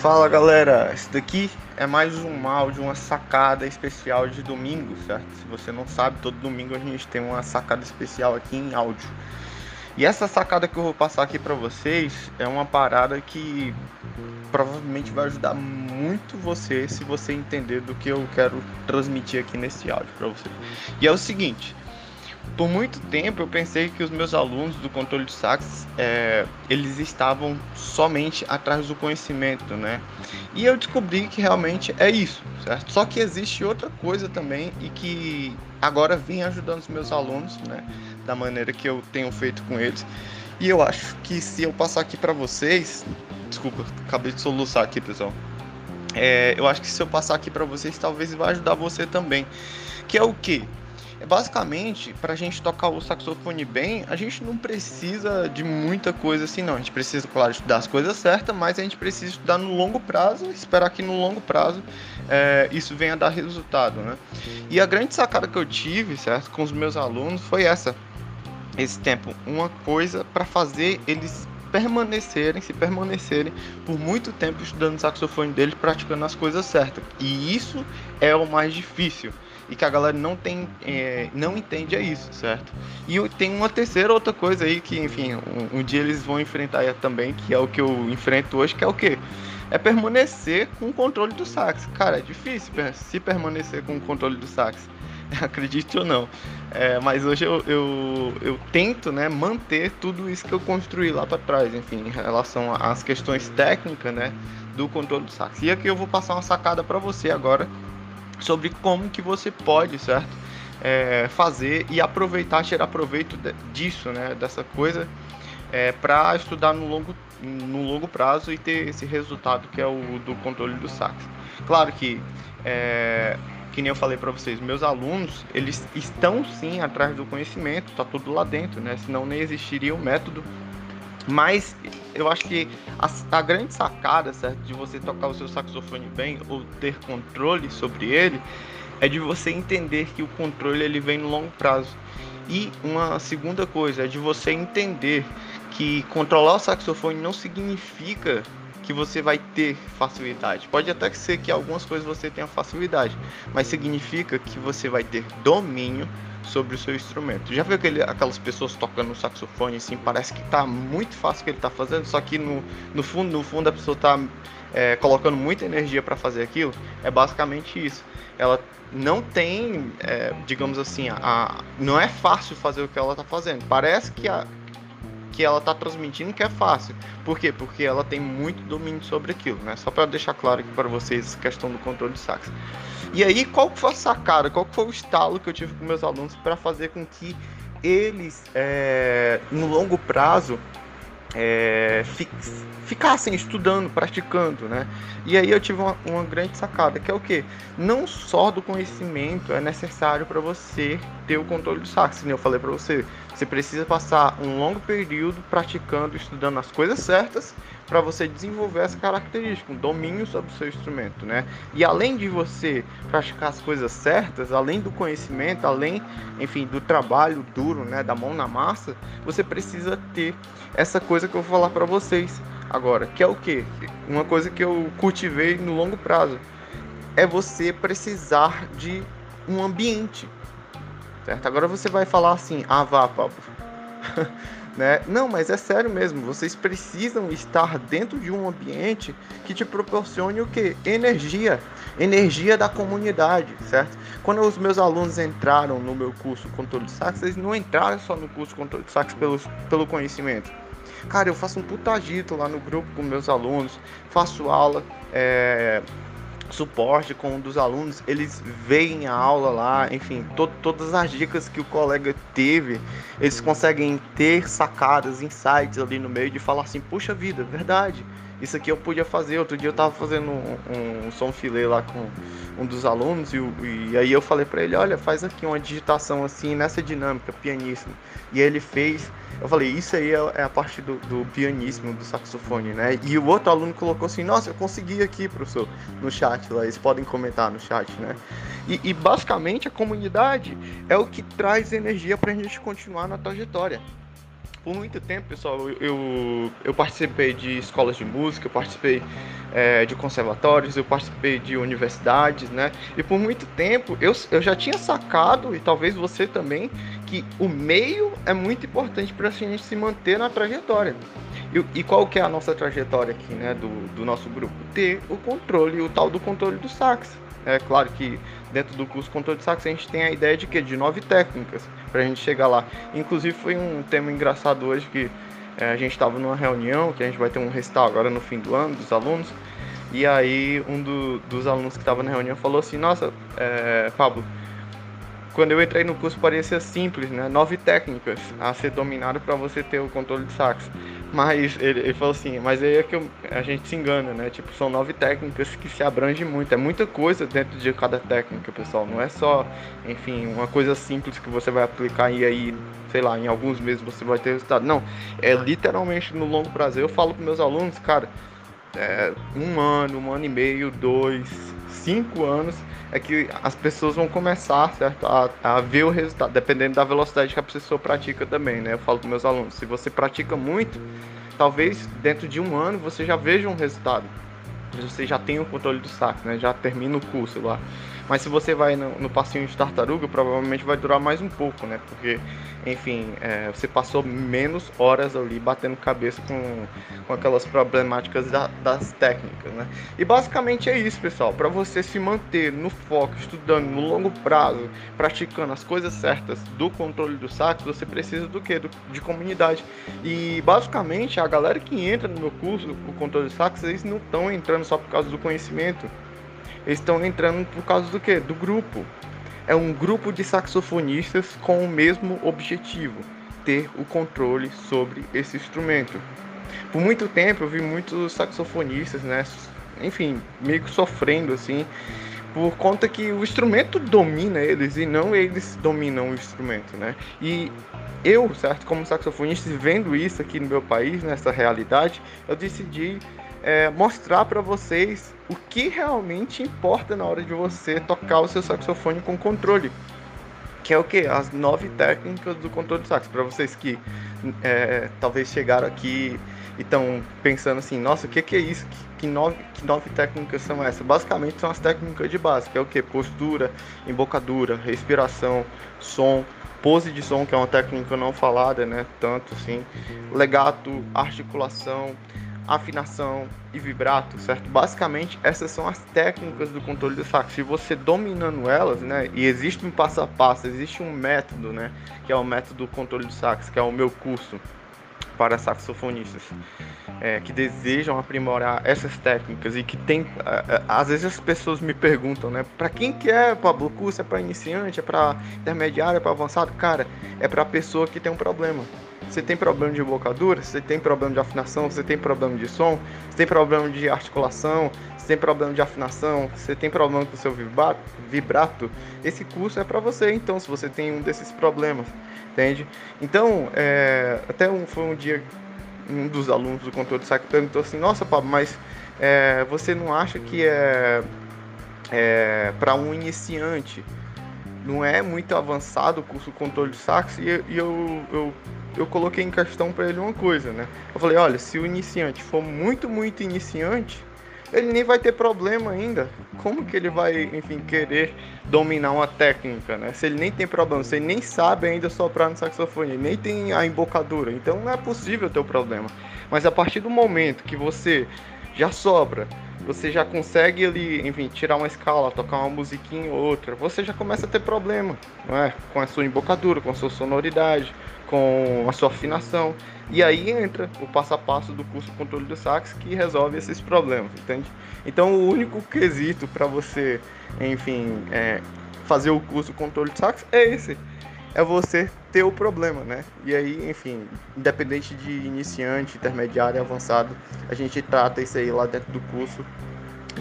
Fala galera, esse daqui é mais um áudio, uma sacada especial de domingo, certo? Se você não sabe, todo domingo a gente tem uma sacada especial aqui em áudio. E essa sacada que eu vou passar aqui para vocês é uma parada que provavelmente vai ajudar muito você se você entender do que eu quero transmitir aqui nesse áudio para você. E é o seguinte, por muito tempo eu pensei que os meus alunos do controle de sax é, eles estavam somente atrás do conhecimento, né? E eu descobri que realmente é isso, certo? Só que existe outra coisa também e que agora vem ajudando os meus alunos, né? Da maneira que eu tenho feito com eles. E eu acho que se eu passar aqui para vocês, desculpa, acabei de soluçar aqui, pessoal. É, eu acho que se eu passar aqui para vocês, talvez vai ajudar você também. Que é o que? Basicamente, para a gente tocar o saxofone bem, a gente não precisa de muita coisa assim, não. A gente precisa, claro, estudar as coisas certas, mas a gente precisa estudar no longo prazo, esperar que no longo prazo é, isso venha dar resultado, né? E a grande sacada que eu tive, certo, com os meus alunos foi essa. Esse tempo, uma coisa para fazer eles permanecerem, se permanecerem por muito tempo estudando o saxofone deles, praticando as coisas certas. E isso é o mais difícil e que a galera não tem, é, não entende é isso, certo? E tem uma terceira outra coisa aí que, enfim, um, um, dia eles vão enfrentar também, que é o que eu enfrento hoje, que é o quê? É permanecer com o controle do sax. Cara, é difícil se permanecer com o controle do sax. Acredite ou não. É, mas hoje eu, eu, eu, tento né, manter tudo isso que eu construí lá para trás, enfim, em relação às questões técnicas né, do controle do sax. E aqui eu vou passar uma sacada para você agora sobre como que você pode, certo? É, fazer e aproveitar, tirar proveito disso, né? Dessa coisa é, para estudar no longo, no longo prazo e ter esse resultado que é o do controle do sax. Claro que, é, que nem eu falei para vocês, meus alunos eles estão sim atrás do conhecimento, tá tudo lá dentro, né? Senão nem existiria o método. Mas eu acho que a, a, grande sacada, certo, de você tocar o seu saxofone bem ou ter controle sobre ele, é de você entender que o controle ele vem no longo prazo. E uma segunda coisa é de você entender que controlar o saxofone não significa que você vai ter facilidade. Pode até ser que algumas coisas você tenha facilidade, mas significa que você vai ter domínio sobre o seu instrumento. Já viu aquele, aquelas pessoas tocando saxofone assim, parece que tá muito fácil o que ele tá fazendo, só que no, no fundo, no fundo a pessoa tá é, colocando muita energia para fazer aquilo. É basicamente isso. Ela não tem, é, digamos assim, a, a, não é fácil fazer o que ela tá fazendo. Parece que a, que ela está transmitindo que é fácil. Por quê? Porque ela tem muito domínio sobre aquilo, né? Só para deixar claro aqui para vocês a questão do controle de sax. E aí, qual foi a sacada, qual foi o estalo que eu tive com meus alunos para fazer com que eles, é, no longo prazo, é, ficassem estudando, praticando, né? E aí eu tive uma, uma, grande sacada, que é o que? Não só do conhecimento é necessário para você ter o controle do sax, como eu falei para você. Você precisa passar um longo período praticando, estudando as coisas certas para você desenvolver essa característica, um domínio sobre o seu instrumento, né? E além de você praticar as coisas certas, além do conhecimento, além, enfim, do trabalho duro, né, da mão na massa, você precisa ter essa coisa que eu vou falar para vocês agora, que é o que? Uma coisa que eu cultivei no longo prazo é você precisar de um ambiente, certo? Agora você vai falar assim, ah, vá. Né? Não, mas é sério mesmo, vocês precisam estar dentro de um ambiente que te proporcione o que? Energia, energia da comunidade, certo? Quando os meus alunos entraram no meu curso Controle de Sax, eles não entraram só no curso Controle de Sax pelo, pelo conhecimento. Cara, eu faço um puta agito lá no grupo com meus alunos, faço aula, é, suporte com um dos alunos, eles veem a aula lá, enfim, to todas as dicas que o colega teve, eles conseguem ter sacadas, insights ali no meio de falar assim, puxa vida, verdade, isso aqui eu podia fazer. Outro dia eu tava fazendo um, um som filé lá com um dos alunos e, e aí eu falei para ele, olha, faz aqui uma digitação assim nessa dinâmica, pianíssimo. E ele fez, eu falei, isso aí é, é a parte do, do pianíssimo, do saxofone, né? E o outro aluno colocou assim, nossa, eu consegui aqui, professor, no chat lá, eles podem comentar no chat, né? E, e basicamente a comunidade é o que traz energia pra gente continuar na trajetória. Por muito tempo, pessoal, eu, eu participei de escolas de música, eu participei é, de conservatórios, eu participei de universidades, né? E por muito tempo eu, eu já tinha sacado, e talvez você também, que o meio é muito importante para a gente se manter na trajetória. E, e, qual que é a nossa trajetória aqui, né, do, do nosso grupo? Ter o controle, o tal do controle do sax. É claro que dentro do curso controle de sax a gente tem a ideia de que de nove técnicas para a gente chegar lá. Inclusive foi um tema engraçado hoje que é, a gente estava numa reunião que a gente vai ter um recital agora no fim do ano dos alunos e aí um do, dos alunos que estava na reunião falou assim, nossa, é, Pablo, quando eu entrei no curso parecia simples, né? Nove técnicas a ser dominado para você ter o controle de sax. Mas ele, ele, falou assim, mas aí é que eu, a gente se engana, né? Tipo, são nove técnicas que se abrangem muito. É muita coisa dentro de cada técnica, pessoal. Não é só, enfim, uma coisa simples que você vai aplicar e aí, sei lá, em alguns meses você vai ter resultado. Não, é literalmente no longo prazo. Eu falo para meus alunos, cara, é, um ano, um ano e meio, dois, cinco anos é que as pessoas vão começar certo, a, a, ver o resultado, dependendo da velocidade que a pessoa pratica também, né? Eu falo com meus alunos, se você pratica muito, talvez dentro de um ano você já veja um resultado. Você já tem o controle do saco, né? Já termina o curso lá. Mas se você vai no, no passinho de tartaruga, provavelmente vai durar mais um pouco, né? Porque, enfim, é, você passou menos horas ali batendo cabeça com, com aquelas problemáticas da, das técnicas, né? E basicamente é isso, pessoal. Para você se manter no foco, estudando no longo prazo, praticando as coisas certas do controle do saco, você precisa do que? de comunidade. E basicamente a galera que entra no meu curso, o controle do saco, eles não estão entrando só por causa do conhecimento eles estão entrando por causa do quê? Do grupo. É um grupo de saxofonistas com o mesmo objetivo, ter o controle sobre esse instrumento. Por muito tempo eu vi muitos saxofonistas, né, enfim, meio que sofrendo assim, por conta que o instrumento domina eles e não eles dominam o instrumento, né? E eu, certo, como saxofonista, vendo isso aqui no meu país, nessa realidade, eu decidi é, mostrar para vocês o que realmente importa na hora de você tocar o seu saxofone com controle. Que é o que? As nove técnicas do controle de sax. Para vocês que é, talvez chegaram aqui e estão pensando assim, nossa, o que, que é isso? Que, que, nove, que nove técnicas são essas? Basicamente são as técnicas de base, que é o que? Postura, embocadura, respiração, som, pose de som, que é uma técnica não falada, né? Tanto assim, legato, articulação, afinação e vibrato, certo? Basicamente, essas são as técnicas do controle do sax. Se você dominando elas, né, e existe um passo a passo, existe um método, né, que é o método do controle do sax, que é o meu curso para saxofonistas é, que desejam aprimorar essas técnicas e que tem, é, é, às vezes as pessoas me perguntam, né, para quem que é Pablo curso? É para iniciante, é para intermediário, é para avançado? Cara, é para pessoa que tem um problema você tem problema de embocadura, você tem problema de afinação, você tem problema de som, você tem problema de articulação, você tem problema de afinação, você tem problema com o seu vibrato, esse curso é para você, então, se você tem um desses problemas, entende? Então, é, até um, foi um dia, um dos alunos do controle de saco perguntou assim, nossa, Pablo, mas é, você não acha que é, é para um iniciante não é muito avançado o curso controle de sax e, eu, eu eu coloquei em questão para ele uma coisa, né? Eu falei, olha, se o iniciante for muito, muito iniciante, ele nem vai ter problema ainda. Como que ele vai, enfim, querer dominar uma técnica, né? Se ele nem tem problema, se ele nem sabe ainda soprar no saxofone, nem tem a embocadura, então não é possível ter o problema. Mas a partir do momento que você já sobra, você já consegue ali, enfim, tirar uma escala, tocar uma musiquinha ou outra, você já começa a ter problema, não é? Com a sua embocadura, com a sua sonoridade, com a sua afinação. E aí entra o passo a passo do curso controle do sax que resolve esses problemas, entende? Então o único quesito para você, enfim, é, fazer o curso controle de sax é esse. É você ter o problema, né? E aí, enfim, independente de iniciante, intermediário avançado, a gente trata isso aí lá dentro do curso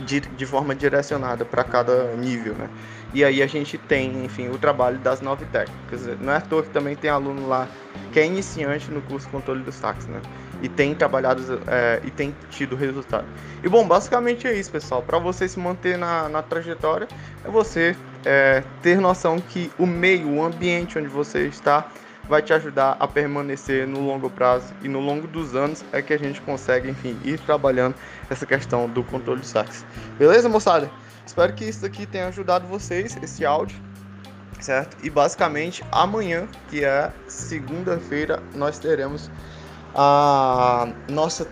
de, de forma direcionada para cada nível, né? E aí a gente tem, enfim, o trabalho das nove técnicas. Não é à toa que também tem aluno lá que é iniciante no curso controle dos sax, né? E tem trabalhado é, e tem tido resultado. E bom, basicamente é isso, pessoal. Para você se manter na, na trajetória, é você é, ter noção que o meio, o ambiente onde você está vai te ajudar a permanecer no longo prazo e no longo dos anos é que a gente consegue, enfim, ir trabalhando essa questão do controle de saques. Beleza, moçada? Espero que isso aqui tenha ajudado vocês, esse áudio, certo? E basicamente amanhã, que é segunda-feira, nós teremos a nossa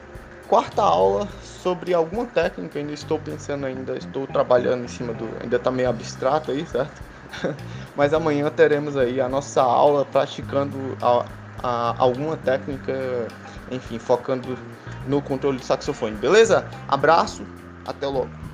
quarta aula sobre alguma técnica, ainda estou pensando ainda, estou trabalhando em cima do, ainda está meio abstrato aí, certo? Mas amanhã teremos aí a nossa aula praticando a, a, alguma técnica, enfim, focando no controle do saxofone, beleza? Abraço, até logo.